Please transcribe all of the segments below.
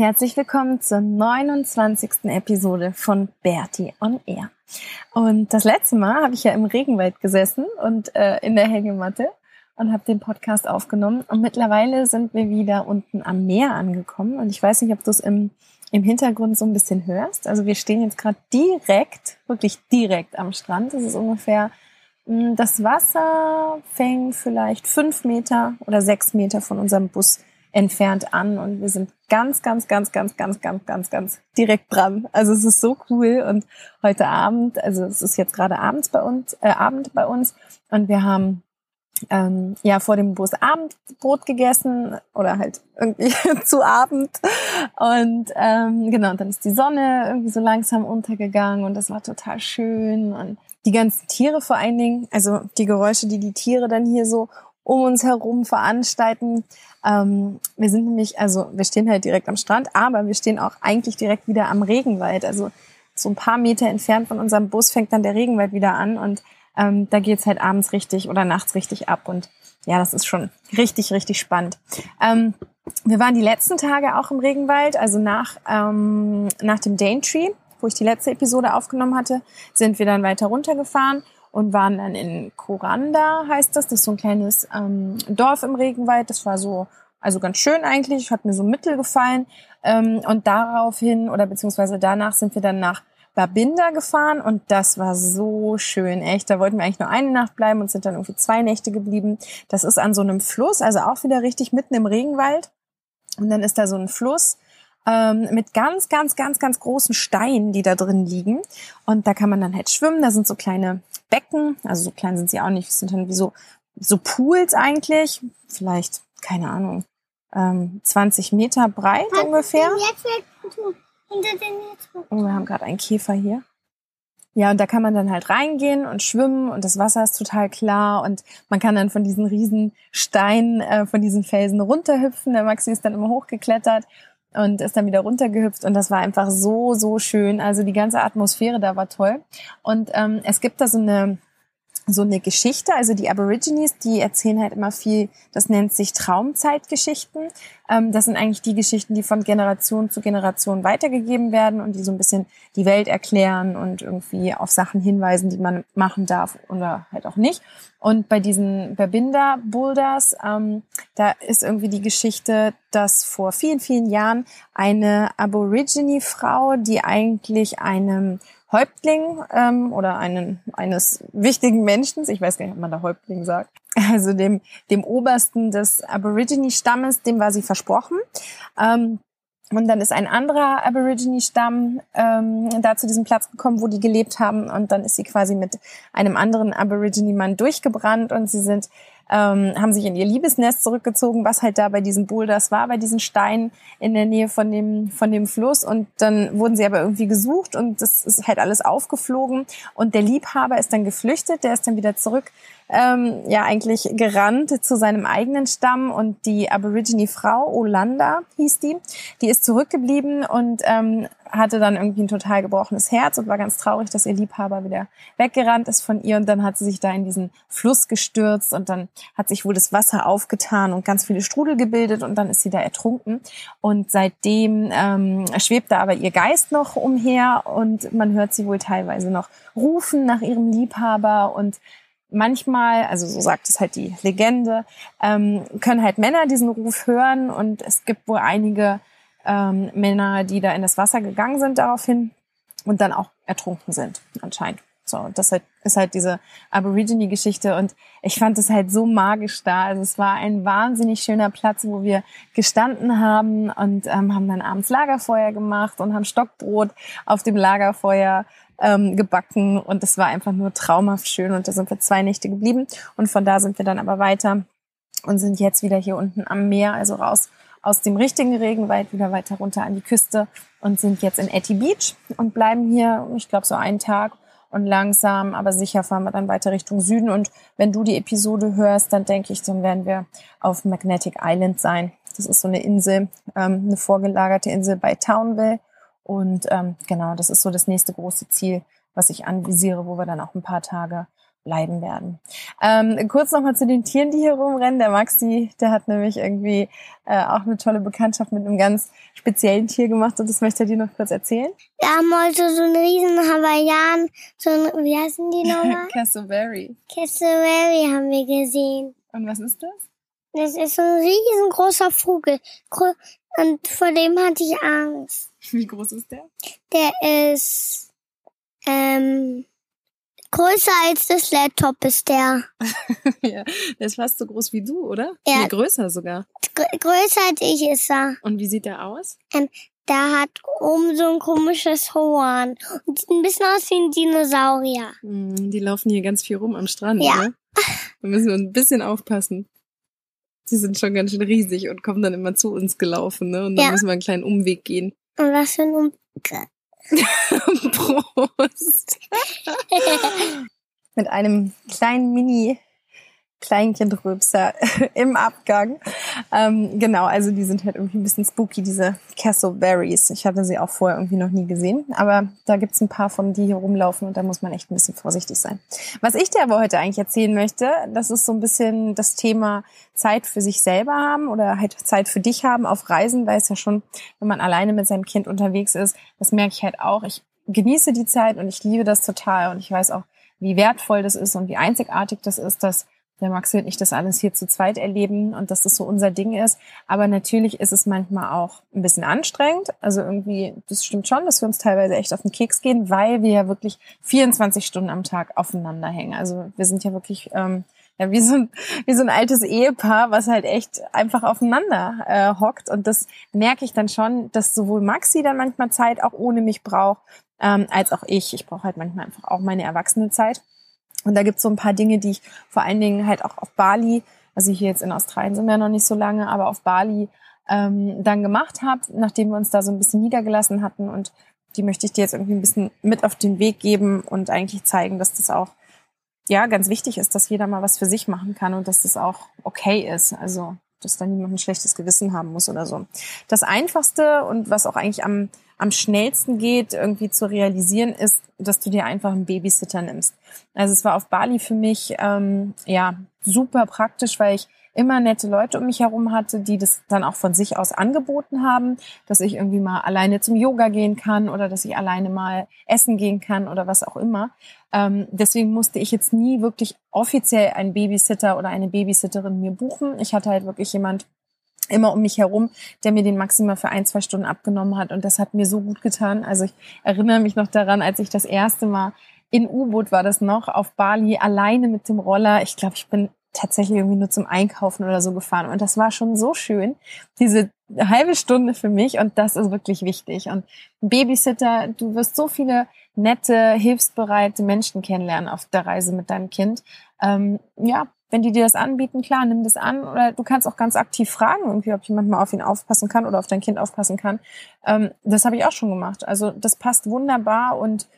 Herzlich willkommen zur 29. Episode von Bertie on Air. Und das letzte Mal habe ich ja im Regenwald gesessen und äh, in der Hängematte und habe den Podcast aufgenommen. Und mittlerweile sind wir wieder unten am Meer angekommen. Und ich weiß nicht, ob du es im, im Hintergrund so ein bisschen hörst. Also wir stehen jetzt gerade direkt, wirklich direkt am Strand. Das ist ungefähr, hm, das Wasser fängt vielleicht fünf Meter oder sechs Meter von unserem Bus entfernt an und wir sind ganz, ganz, ganz, ganz, ganz, ganz, ganz, ganz direkt dran. Also es ist so cool und heute Abend, also es ist jetzt gerade abends bei uns, äh, Abend bei uns und wir haben ähm, ja vor dem Bus Abendbrot gegessen oder halt irgendwie zu Abend und ähm, genau und dann ist die Sonne irgendwie so langsam untergegangen und das war total schön und die ganzen Tiere vor allen Dingen, also die Geräusche, die die Tiere dann hier so um uns herum veranstalten. Ähm, wir sind nämlich, also wir stehen halt direkt am Strand, aber wir stehen auch eigentlich direkt wieder am Regenwald. Also so ein paar Meter entfernt von unserem Bus fängt dann der Regenwald wieder an und ähm, da geht's halt abends richtig oder nachts richtig ab. Und ja, das ist schon richtig, richtig spannend. Ähm, wir waren die letzten Tage auch im Regenwald, also nach, ähm, nach dem Daintree, wo ich die letzte Episode aufgenommen hatte, sind wir dann weiter runtergefahren und waren dann in Koranda, heißt das. Das ist so ein kleines ähm, Dorf im Regenwald. Das war so, also ganz schön eigentlich, hat mir so mittel gefallen. Ähm, und daraufhin oder beziehungsweise danach sind wir dann nach Babinda gefahren und das war so schön, echt. Da wollten wir eigentlich nur eine Nacht bleiben und sind dann irgendwie zwei Nächte geblieben. Das ist an so einem Fluss, also auch wieder richtig mitten im Regenwald. Und dann ist da so ein Fluss ähm, mit ganz, ganz, ganz, ganz großen Steinen, die da drin liegen. Und da kann man dann halt schwimmen. Da sind so kleine Becken, also so klein sind sie auch nicht, das sind dann wie so, so Pools eigentlich, vielleicht, keine Ahnung, ähm, 20 Meter breit Was ungefähr. Oh, wir haben gerade einen Käfer hier. Ja, und da kann man dann halt reingehen und schwimmen und das Wasser ist total klar und man kann dann von diesen riesen Steinen, äh, von diesen Felsen runterhüpfen. Der Maxi ist dann immer hochgeklettert und ist dann wieder runtergehüpft und das war einfach so, so schön. Also die ganze Atmosphäre da war toll. Und ähm, es gibt da so eine so eine Geschichte. Also die Aborigines, die erzählen halt immer viel, das nennt sich Traumzeitgeschichten. Ähm, das sind eigentlich die Geschichten, die von Generation zu Generation weitergegeben werden und die so ein bisschen die Welt erklären und irgendwie auf Sachen hinweisen, die man machen darf oder halt auch nicht. Und bei diesen Babinda Boulders, ähm, da ist irgendwie die Geschichte, dass vor vielen, vielen Jahren eine Aborigine-Frau, die eigentlich einem Häuptling ähm, oder einen, eines wichtigen Menschen, ich weiß gar nicht, ob man da Häuptling sagt, also dem, dem Obersten des Aborigine-Stammes, dem war sie versprochen. Ähm, und dann ist ein anderer Aborigine-Stamm ähm, da zu diesem Platz gekommen, wo die gelebt haben. Und dann ist sie quasi mit einem anderen Aborigine-Mann durchgebrannt und sie sind ähm, haben sich in ihr Liebesnest zurückgezogen, was halt da bei diesen Boulders war, bei diesen Steinen in der Nähe von dem, von dem Fluss. Und dann wurden sie aber irgendwie gesucht und das ist halt alles aufgeflogen. Und der Liebhaber ist dann geflüchtet, der ist dann wieder zurück ähm, ja eigentlich gerannt zu seinem eigenen Stamm und die Aborigine-Frau, Olanda hieß die, die ist zurückgeblieben und ähm, hatte dann irgendwie ein total gebrochenes Herz und war ganz traurig, dass ihr Liebhaber wieder weggerannt ist von ihr. Und dann hat sie sich da in diesen Fluss gestürzt und dann hat sich wohl das Wasser aufgetan und ganz viele Strudel gebildet und dann ist sie da ertrunken. Und seitdem ähm, schwebt da aber ihr Geist noch umher und man hört sie wohl teilweise noch rufen nach ihrem Liebhaber und manchmal, also so sagt es halt die Legende, ähm, können halt Männer diesen Ruf hören und es gibt wohl einige ähm, Männer, die da in das Wasser gegangen sind daraufhin und dann auch ertrunken sind anscheinend. So, das halt, ist halt diese Aborigine-Geschichte und ich fand es halt so magisch da. Also es war ein wahnsinnig schöner Platz, wo wir gestanden haben und ähm, haben dann abends Lagerfeuer gemacht und haben Stockbrot auf dem Lagerfeuer ähm, gebacken und es war einfach nur traumhaft schön und da sind wir zwei Nächte geblieben und von da sind wir dann aber weiter und sind jetzt wieder hier unten am Meer, also raus aus dem richtigen Regenwald wieder weiter runter an die Küste und sind jetzt in Etty Beach und bleiben hier, ich glaube, so einen Tag und langsam, aber sicher fahren wir dann weiter Richtung Süden. Und wenn du die Episode hörst, dann denke ich, dann werden wir auf Magnetic Island sein. Das ist so eine Insel, ähm, eine vorgelagerte Insel bei Townville. Und ähm, genau, das ist so das nächste große Ziel, was ich anvisiere, wo wir dann auch ein paar Tage bleiben werden. Ähm, kurz nochmal zu den Tieren, die hier rumrennen. Der Maxi, der hat nämlich irgendwie äh, auch eine tolle Bekanntschaft mit einem ganz speziellen Tier gemacht und das möchte er dir noch kurz erzählen. Wir haben heute so einen riesen Hawaiian, so ein, wie heißen die nochmal? Cassowary. Cassowary haben wir gesehen. Und was ist das? Das ist so ein riesengroßer Vogel. Und vor dem hatte ich Angst. Wie groß ist der? Der ist ähm, Größer als das Laptop ist der. ja, der ist fast so groß wie du, oder? Ja. Nee, größer sogar. Gr größer als ich ist er. Und wie sieht der aus? Ähm, der hat oben so ein komisches Horn. Und sieht ein bisschen aus wie ein Dinosaurier. Mm, die laufen hier ganz viel rum am Strand, ja. ne? Da müssen wir ein bisschen aufpassen. Die sind schon ganz schön riesig und kommen dann immer zu uns gelaufen, ne? Und dann Ja. müssen wir einen kleinen Umweg gehen. Und was für ein um Prost. Mit einem kleinen Mini Kleinkindröpser im Abgang. Ähm, genau, also die sind halt irgendwie ein bisschen spooky, diese Cassoberries. Ich hatte sie auch vorher irgendwie noch nie gesehen, aber da gibt's ein paar von, die hier rumlaufen und da muss man echt ein bisschen vorsichtig sein. Was ich dir aber heute eigentlich erzählen möchte, das ist so ein bisschen das Thema Zeit für sich selber haben oder halt Zeit für dich haben auf Reisen, weil es ja schon, wenn man alleine mit seinem Kind unterwegs ist, das merke ich halt auch. Ich genieße die Zeit und ich liebe das total und ich weiß auch, wie wertvoll das ist und wie einzigartig das ist, dass der Maxi und ich das alles hier zu zweit erleben und dass das so unser Ding ist. Aber natürlich ist es manchmal auch ein bisschen anstrengend. Also irgendwie, das stimmt schon, dass wir uns teilweise echt auf den Keks gehen, weil wir ja wirklich 24 Stunden am Tag aufeinander hängen. Also wir sind ja wirklich ähm, ja, wie so ein wie so ein altes Ehepaar, was halt echt einfach aufeinander äh, hockt. Und das merke ich dann schon, dass sowohl Maxi dann manchmal Zeit auch ohne mich braucht, ähm, als auch ich. Ich brauche halt manchmal einfach auch meine erwachsene Zeit. Und da gibt's so ein paar Dinge, die ich vor allen Dingen halt auch auf Bali, also hier jetzt in Australien sind wir ja noch nicht so lange, aber auf Bali ähm, dann gemacht habe, nachdem wir uns da so ein bisschen niedergelassen hatten. Und die möchte ich dir jetzt irgendwie ein bisschen mit auf den Weg geben und eigentlich zeigen, dass das auch ja ganz wichtig ist, dass jeder mal was für sich machen kann und dass das auch okay ist. Also dass da niemand ein schlechtes Gewissen haben muss oder so. Das Einfachste und was auch eigentlich am, am schnellsten geht, irgendwie zu realisieren, ist, dass du dir einfach einen Babysitter nimmst. Also es war auf Bali für mich ähm, ja super praktisch, weil ich immer nette Leute um mich herum hatte, die das dann auch von sich aus angeboten haben, dass ich irgendwie mal alleine zum Yoga gehen kann oder dass ich alleine mal essen gehen kann oder was auch immer. Ähm, deswegen musste ich jetzt nie wirklich offiziell einen Babysitter oder eine Babysitterin mir buchen. Ich hatte halt wirklich jemand immer um mich herum, der mir den maximal für ein, zwei Stunden abgenommen hat. Und das hat mir so gut getan. Also ich erinnere mich noch daran, als ich das erste Mal in U-Boot war das noch, auf Bali, alleine mit dem Roller. Ich glaube, ich bin tatsächlich irgendwie nur zum Einkaufen oder so gefahren. Und das war schon so schön, diese halbe Stunde für mich. Und das ist wirklich wichtig. Und Babysitter, du wirst so viele nette, hilfsbereite Menschen kennenlernen auf der Reise mit deinem Kind. Ähm, ja, wenn die dir das anbieten, klar, nimm das an. Oder du kannst auch ganz aktiv fragen, irgendwie, ob jemand mal auf ihn aufpassen kann oder auf dein Kind aufpassen kann. Ähm, das habe ich auch schon gemacht. Also das passt wunderbar und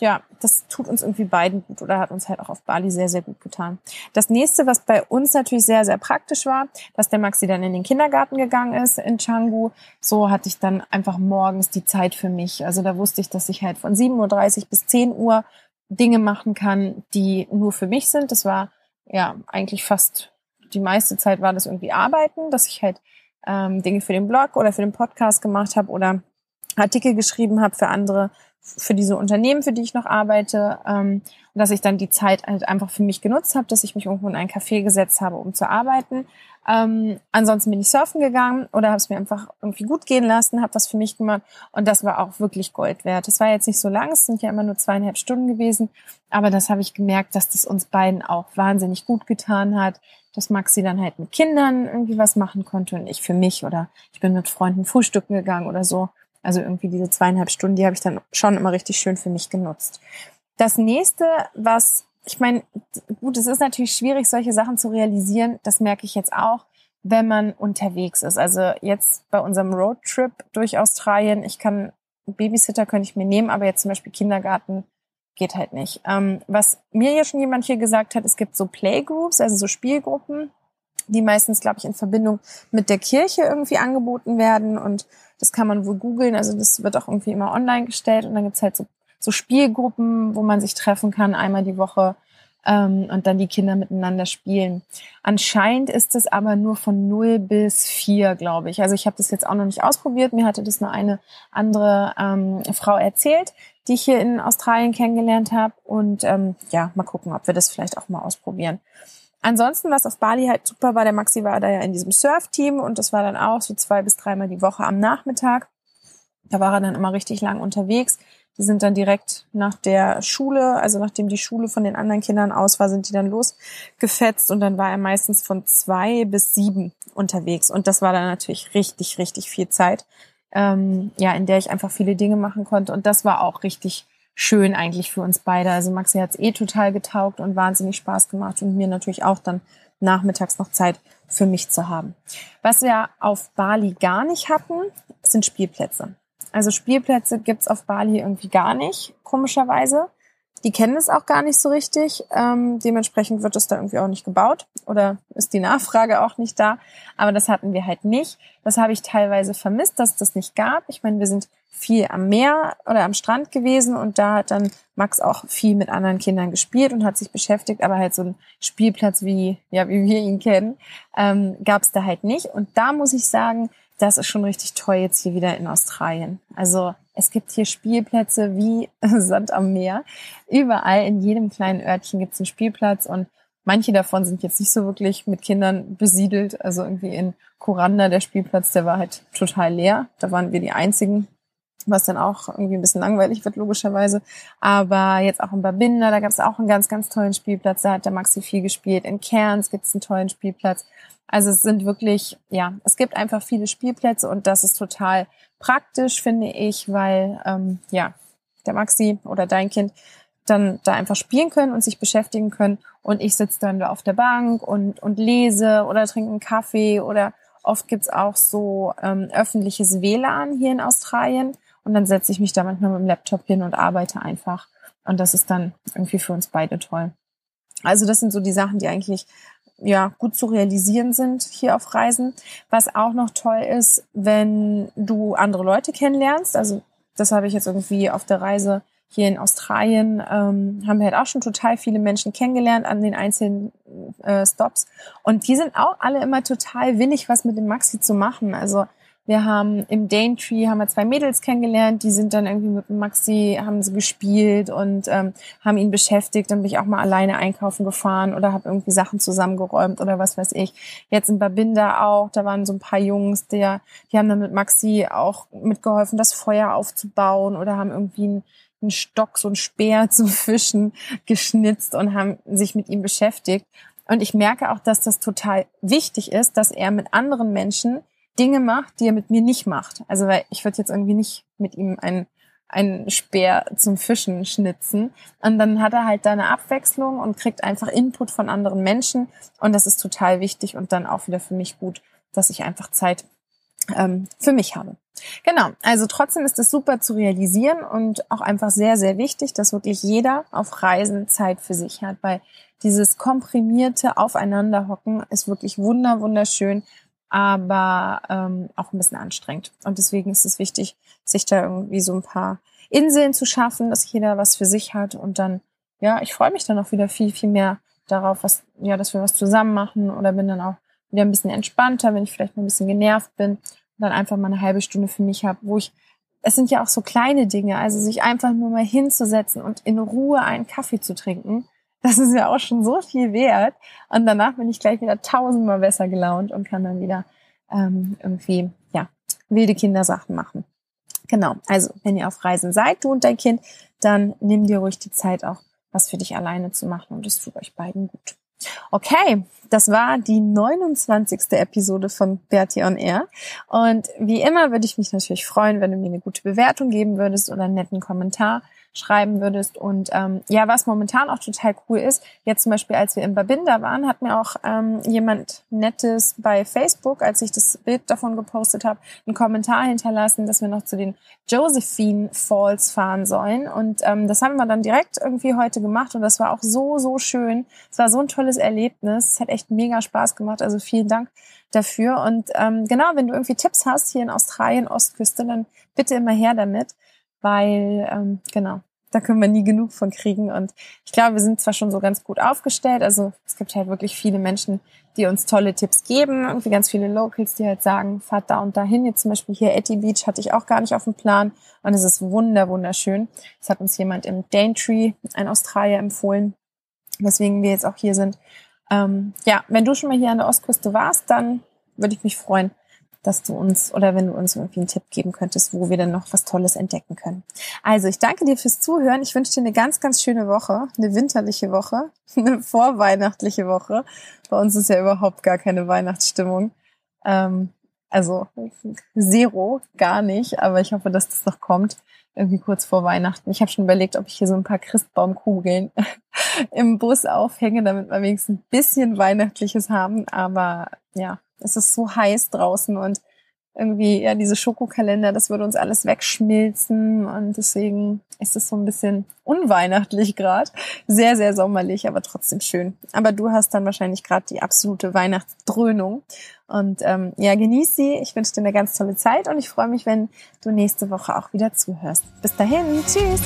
ja, das tut uns irgendwie beiden gut oder hat uns halt auch auf Bali sehr, sehr gut getan. Das nächste, was bei uns natürlich sehr, sehr praktisch war, dass der Maxi dann in den Kindergarten gegangen ist in Canggu. So hatte ich dann einfach morgens die Zeit für mich. Also da wusste ich, dass ich halt von 7.30 Uhr bis 10 Uhr Dinge machen kann, die nur für mich sind. Das war ja eigentlich fast die meiste Zeit war das irgendwie arbeiten, dass ich halt ähm, Dinge für den Blog oder für den Podcast gemacht habe oder Artikel geschrieben habe für andere für diese Unternehmen, für die ich noch arbeite, ähm, dass ich dann die Zeit halt einfach für mich genutzt habe, dass ich mich irgendwo in ein Café gesetzt habe, um zu arbeiten. Ähm, ansonsten bin ich surfen gegangen oder habe es mir einfach irgendwie gut gehen lassen, habe was für mich gemacht und das war auch wirklich Gold wert. Das war jetzt nicht so lang, es sind ja immer nur zweieinhalb Stunden gewesen, aber das habe ich gemerkt, dass das uns beiden auch wahnsinnig gut getan hat, dass Maxi dann halt mit Kindern irgendwie was machen konnte und ich für mich oder ich bin mit Freunden frühstücken gegangen oder so. Also irgendwie diese zweieinhalb Stunden, die habe ich dann schon immer richtig schön für mich genutzt. Das nächste, was ich meine, gut, es ist natürlich schwierig, solche Sachen zu realisieren. Das merke ich jetzt auch, wenn man unterwegs ist. Also jetzt bei unserem Roadtrip durch Australien, ich kann Babysitter könnte ich mir nehmen, aber jetzt zum Beispiel Kindergarten geht halt nicht. Ähm, was mir ja schon jemand hier gesagt hat, es gibt so Playgroups, also so Spielgruppen, die meistens, glaube ich, in Verbindung mit der Kirche irgendwie angeboten werden und das kann man wohl googeln. Also das wird auch irgendwie immer online gestellt und dann gibt's halt so so Spielgruppen, wo man sich treffen kann, einmal die Woche ähm, und dann die Kinder miteinander spielen. Anscheinend ist es aber nur von 0 bis 4, glaube ich. Also ich habe das jetzt auch noch nicht ausprobiert. Mir hatte das nur eine andere ähm, Frau erzählt, die ich hier in Australien kennengelernt habe. Und ähm, ja, mal gucken, ob wir das vielleicht auch mal ausprobieren. Ansonsten, was auf Bali halt super war, der Maxi war da ja in diesem Surf-Team und das war dann auch so zwei bis dreimal die Woche am Nachmittag. Da war er dann immer richtig lang unterwegs. Die sind dann direkt nach der Schule, also nachdem die Schule von den anderen Kindern aus war, sind die dann losgefetzt und dann war er meistens von zwei bis sieben unterwegs. Und das war dann natürlich richtig, richtig viel Zeit, ähm, ja, in der ich einfach viele Dinge machen konnte. Und das war auch richtig schön eigentlich für uns beide. Also Maxi hat es eh total getaugt und wahnsinnig Spaß gemacht und mir natürlich auch dann nachmittags noch Zeit für mich zu haben. Was wir auf Bali gar nicht hatten, sind Spielplätze. Also Spielplätze gibt's auf Bali irgendwie gar nicht, komischerweise. Die kennen es auch gar nicht so richtig. Ähm, dementsprechend wird es da irgendwie auch nicht gebaut oder ist die Nachfrage auch nicht da. Aber das hatten wir halt nicht. Das habe ich teilweise vermisst, dass das nicht gab. Ich meine, wir sind viel am Meer oder am Strand gewesen und da hat dann Max auch viel mit anderen Kindern gespielt und hat sich beschäftigt, aber halt so ein Spielplatz wie ja wie wir ihn kennen ähm, gab es da halt nicht. Und da muss ich sagen, das ist schon richtig toll jetzt hier wieder in Australien. Also es gibt hier Spielplätze wie Sand am Meer. Überall in jedem kleinen Örtchen gibt es einen Spielplatz und manche davon sind jetzt nicht so wirklich mit Kindern besiedelt. Also irgendwie in Kuranda, der Spielplatz, der war halt total leer. Da waren wir die einzigen, was dann auch irgendwie ein bisschen langweilig wird, logischerweise. Aber jetzt auch in Babinda, da gab es auch einen ganz, ganz tollen Spielplatz. Da hat der Maxi viel gespielt. In Cairns gibt es einen tollen Spielplatz. Also es sind wirklich, ja, es gibt einfach viele Spielplätze und das ist total praktisch, finde ich, weil ähm, ja, der Maxi oder dein Kind dann da einfach spielen können und sich beschäftigen können. Und ich sitze dann da auf der Bank und, und lese oder trinke einen Kaffee oder oft gibt's auch so ähm, öffentliches WLAN hier in Australien. Und dann setze ich mich da manchmal mit dem Laptop hin und arbeite einfach. Und das ist dann irgendwie für uns beide toll. Also das sind so die Sachen, die eigentlich ja, gut zu realisieren sind hier auf Reisen. Was auch noch toll ist, wenn du andere Leute kennenlernst. Also das habe ich jetzt irgendwie auf der Reise hier in Australien, ähm, haben wir halt auch schon total viele Menschen kennengelernt an den einzelnen äh, Stops. Und die sind auch alle immer total willig, was mit dem Maxi zu machen. Also wir haben im Daintree haben wir zwei Mädels kennengelernt, die sind dann irgendwie mit Maxi, haben sie gespielt und ähm, haben ihn beschäftigt. Dann bin ich auch mal alleine einkaufen gefahren oder habe irgendwie Sachen zusammengeräumt oder was weiß ich. Jetzt in Babinda auch, da waren so ein paar Jungs, der, die haben dann mit Maxi auch mitgeholfen, das Feuer aufzubauen oder haben irgendwie einen, einen Stock, so ein Speer zum Fischen geschnitzt und haben sich mit ihm beschäftigt. Und ich merke auch, dass das total wichtig ist, dass er mit anderen Menschen Dinge macht, die er mit mir nicht macht. Also weil ich würde jetzt irgendwie nicht mit ihm ein einen Speer zum Fischen schnitzen. Und dann hat er halt da eine Abwechslung und kriegt einfach Input von anderen Menschen. Und das ist total wichtig und dann auch wieder für mich gut, dass ich einfach Zeit ähm, für mich habe. Genau, also trotzdem ist es super zu realisieren und auch einfach sehr, sehr wichtig, dass wirklich jeder auf Reisen Zeit für sich hat, weil dieses komprimierte Aufeinanderhocken ist wirklich wunder, wunderschön aber ähm, auch ein bisschen anstrengend. Und deswegen ist es wichtig, sich da irgendwie so ein paar Inseln zu schaffen, dass jeder was für sich hat. Und dann, ja, ich freue mich dann auch wieder viel, viel mehr darauf, was, ja, dass wir was zusammen machen oder bin dann auch wieder ein bisschen entspannter, wenn ich vielleicht mal ein bisschen genervt bin und dann einfach mal eine halbe Stunde für mich habe, wo ich es sind ja auch so kleine Dinge, also sich einfach nur mal hinzusetzen und in Ruhe einen Kaffee zu trinken, das ist ja auch schon so viel wert. Und danach bin ich gleich wieder tausendmal besser gelaunt und kann dann wieder ähm, irgendwie, ja, wilde Kindersachen machen. Genau, also wenn ihr auf Reisen seid, du und dein Kind, dann nimm dir ruhig die Zeit auch, was für dich alleine zu machen und es tut euch beiden gut. Okay, das war die 29. Episode von Bertie on Air. Und wie immer würde ich mich natürlich freuen, wenn du mir eine gute Bewertung geben würdest oder einen netten Kommentar schreiben würdest. Und ähm, ja, was momentan auch total cool ist, jetzt zum Beispiel, als wir in Babinda waren, hat mir auch ähm, jemand Nettes bei Facebook, als ich das Bild davon gepostet habe, einen Kommentar hinterlassen, dass wir noch zu den Josephine Falls fahren sollen. Und ähm, das haben wir dann direkt irgendwie heute gemacht und das war auch so, so schön. Es war so ein tolles Erlebnis. Es hat echt mega Spaß gemacht. Also vielen Dank dafür. Und ähm, genau, wenn du irgendwie Tipps hast hier in Australien, Ostküste, dann bitte immer her damit weil ähm, genau, da können wir nie genug von kriegen. Und ich glaube, wir sind zwar schon so ganz gut aufgestellt, also es gibt halt wirklich viele Menschen, die uns tolle Tipps geben, irgendwie ganz viele Locals, die halt sagen, fahrt da und dahin. Jetzt zum Beispiel hier Etty Beach hatte ich auch gar nicht auf dem Plan und es ist wunder, wunderschön. Das hat uns jemand im Daintree, ein Australier, empfohlen, weswegen wir jetzt auch hier sind. Ähm, ja, wenn du schon mal hier an der Ostküste warst, dann würde ich mich freuen, dass du uns oder wenn du uns irgendwie einen Tipp geben könntest, wo wir dann noch was Tolles entdecken können. Also ich danke dir fürs Zuhören. Ich wünsche dir eine ganz, ganz schöne Woche, eine winterliche Woche, eine vorweihnachtliche Woche. Bei uns ist ja überhaupt gar keine Weihnachtsstimmung. Ähm, also zero, gar nicht. Aber ich hoffe, dass das noch kommt. Irgendwie kurz vor Weihnachten. Ich habe schon überlegt, ob ich hier so ein paar Christbaumkugeln im Bus aufhänge, damit wir wenigstens ein bisschen Weihnachtliches haben. Aber ja, es ist so heiß draußen und irgendwie, ja, diese Schokokalender, das würde uns alles wegschmilzen und deswegen ist es so ein bisschen unweihnachtlich gerade. Sehr, sehr sommerlich, aber trotzdem schön. Aber du hast dann wahrscheinlich gerade die absolute Weihnachtsdröhnung. Und ähm, ja, genieß sie. Ich wünsche dir eine ganz tolle Zeit und ich freue mich, wenn du nächste Woche auch wieder zuhörst. Bis dahin, tschüss.